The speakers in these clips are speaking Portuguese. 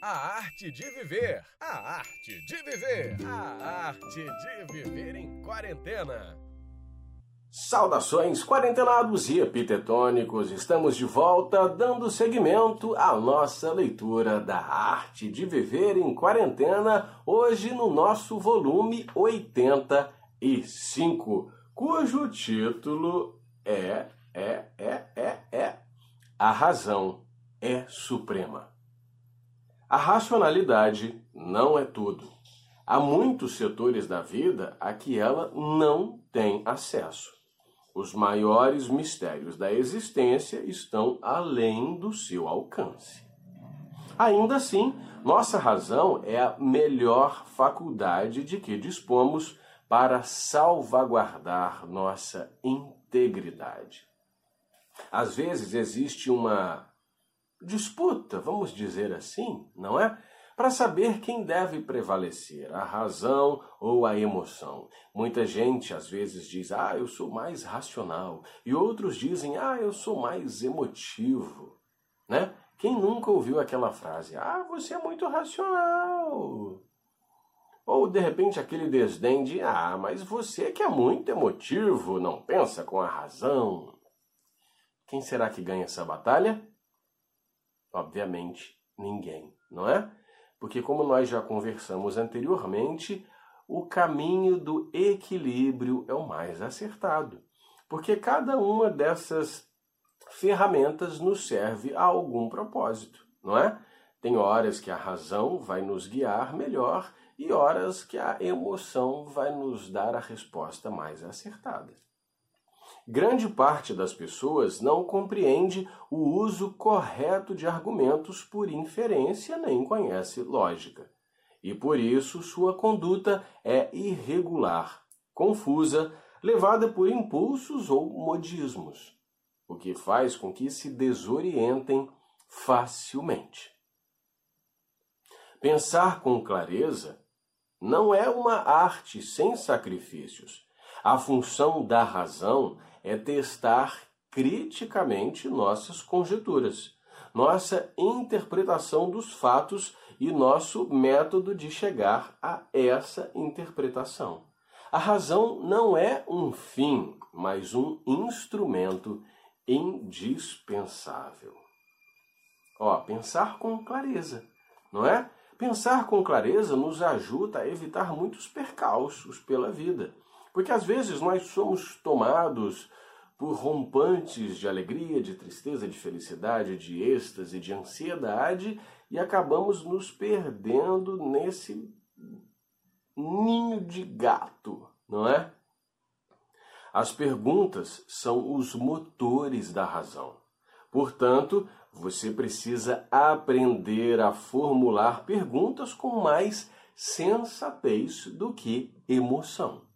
A arte de viver. A arte de viver. A arte de viver em quarentena. Saudações quarentenados e epitetônicos, estamos de volta dando seguimento à nossa leitura da arte de viver em quarentena, hoje no nosso volume 85, cujo título é, é, é, é, é A Razão é Suprema. A racionalidade não é tudo. Há muitos setores da vida a que ela não tem acesso. Os maiores mistérios da existência estão além do seu alcance. Ainda assim, nossa razão é a melhor faculdade de que dispomos para salvaguardar nossa integridade. Às vezes existe uma disputa, vamos dizer assim, não é? Para saber quem deve prevalecer, a razão ou a emoção. Muita gente às vezes diz, ah, eu sou mais racional, e outros dizem, ah, eu sou mais emotivo, né? Quem nunca ouviu aquela frase, ah, você é muito racional? Ou de repente aquele desdém de, ah, mas você que é muito emotivo, não pensa com a razão. Quem será que ganha essa batalha? Obviamente, ninguém, não é? Porque, como nós já conversamos anteriormente, o caminho do equilíbrio é o mais acertado. Porque cada uma dessas ferramentas nos serve a algum propósito, não é? Tem horas que a razão vai nos guiar melhor e horas que a emoção vai nos dar a resposta mais acertada. Grande parte das pessoas não compreende o uso correto de argumentos por inferência nem conhece lógica. E por isso sua conduta é irregular, confusa, levada por impulsos ou modismos, o que faz com que se desorientem facilmente. Pensar com clareza não é uma arte sem sacrifícios. A função da razão é testar criticamente nossas conjecturas, nossa interpretação dos fatos e nosso método de chegar a essa interpretação. A razão não é um fim, mas um instrumento indispensável. Ó, pensar com clareza, não é? Pensar com clareza nos ajuda a evitar muitos percalços pela vida. Porque às vezes nós somos tomados por rompantes de alegria, de tristeza, de felicidade, de êxtase, de ansiedade e acabamos nos perdendo nesse ninho de gato, não é? As perguntas são os motores da razão. Portanto, você precisa aprender a formular perguntas com mais sensatez do que emoção.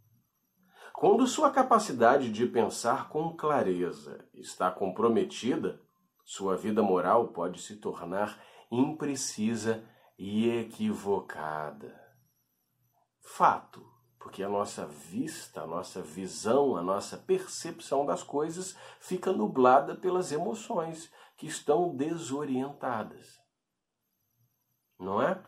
Quando sua capacidade de pensar com clareza está comprometida, sua vida moral pode se tornar imprecisa e equivocada. Fato, porque a nossa vista, a nossa visão, a nossa percepção das coisas fica nublada pelas emoções que estão desorientadas. Não é?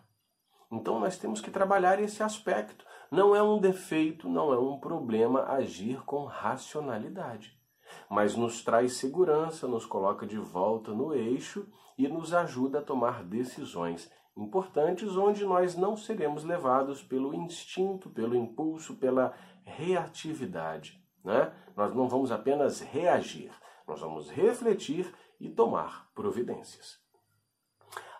Então nós temos que trabalhar esse aspecto não é um defeito, não é um problema agir com racionalidade, mas nos traz segurança, nos coloca de volta no eixo e nos ajuda a tomar decisões importantes onde nós não seremos levados pelo instinto, pelo impulso, pela reatividade. Né? Nós não vamos apenas reagir, nós vamos refletir e tomar providências.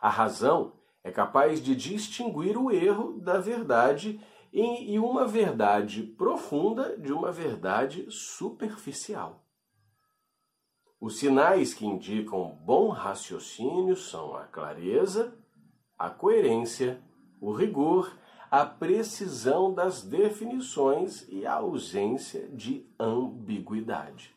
A razão é capaz de distinguir o erro da verdade e uma verdade profunda de uma verdade superficial. Os sinais que indicam bom raciocínio são a clareza, a coerência, o rigor, a precisão das definições e a ausência de ambiguidade.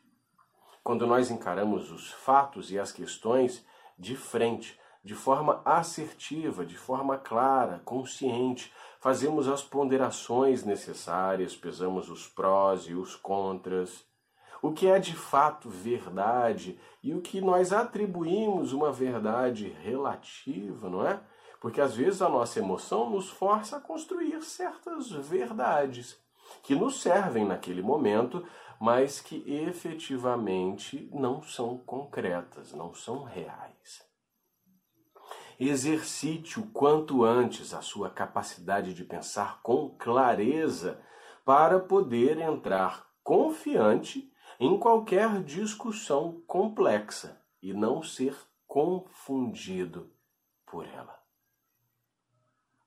Quando nós encaramos os fatos e as questões de frente, de forma assertiva, de forma clara, consciente, fazemos as ponderações necessárias, pesamos os prós e os contras, o que é de fato verdade e o que nós atribuímos uma verdade relativa, não é? Porque às vezes a nossa emoção nos força a construir certas verdades que nos servem naquele momento, mas que efetivamente não são concretas, não são reais. Exercite o quanto antes a sua capacidade de pensar com clareza para poder entrar confiante em qualquer discussão complexa e não ser confundido por ela.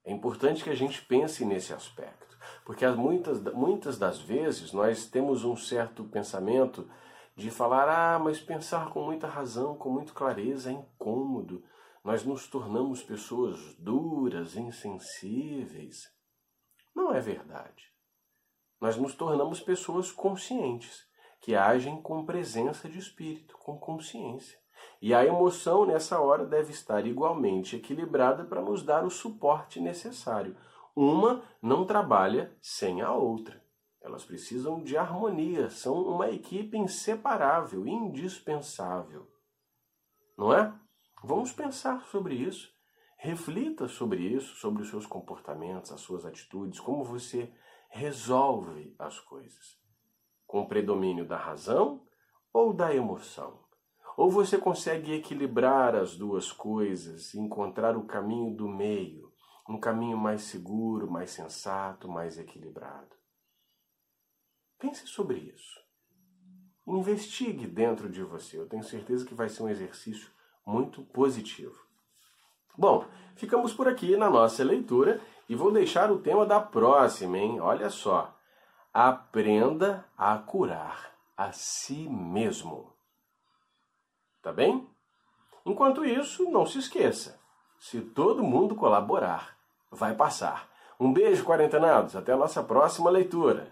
É importante que a gente pense nesse aspecto, porque muitas, muitas das vezes nós temos um certo pensamento de falar, ah, mas pensar com muita razão, com muita clareza é incômodo. Nós nos tornamos pessoas duras, insensíveis. Não é verdade. Nós nos tornamos pessoas conscientes, que agem com presença de espírito, com consciência. E a emoção nessa hora deve estar igualmente equilibrada para nos dar o suporte necessário. Uma não trabalha sem a outra. Elas precisam de harmonia, são uma equipe inseparável, indispensável. Não é? Vamos pensar sobre isso. Reflita sobre isso, sobre os seus comportamentos, as suas atitudes, como você resolve as coisas. Com o predomínio da razão ou da emoção? Ou você consegue equilibrar as duas coisas encontrar o caminho do meio, um caminho mais seguro, mais sensato, mais equilibrado? Pense sobre isso. Investigue dentro de você. Eu tenho certeza que vai ser um exercício muito positivo. Bom, ficamos por aqui na nossa leitura e vou deixar o tema da próxima, hein? Olha só. Aprenda a curar a si mesmo. Tá bem? Enquanto isso, não se esqueça: se todo mundo colaborar, vai passar. Um beijo, quarentenados. Até a nossa próxima leitura.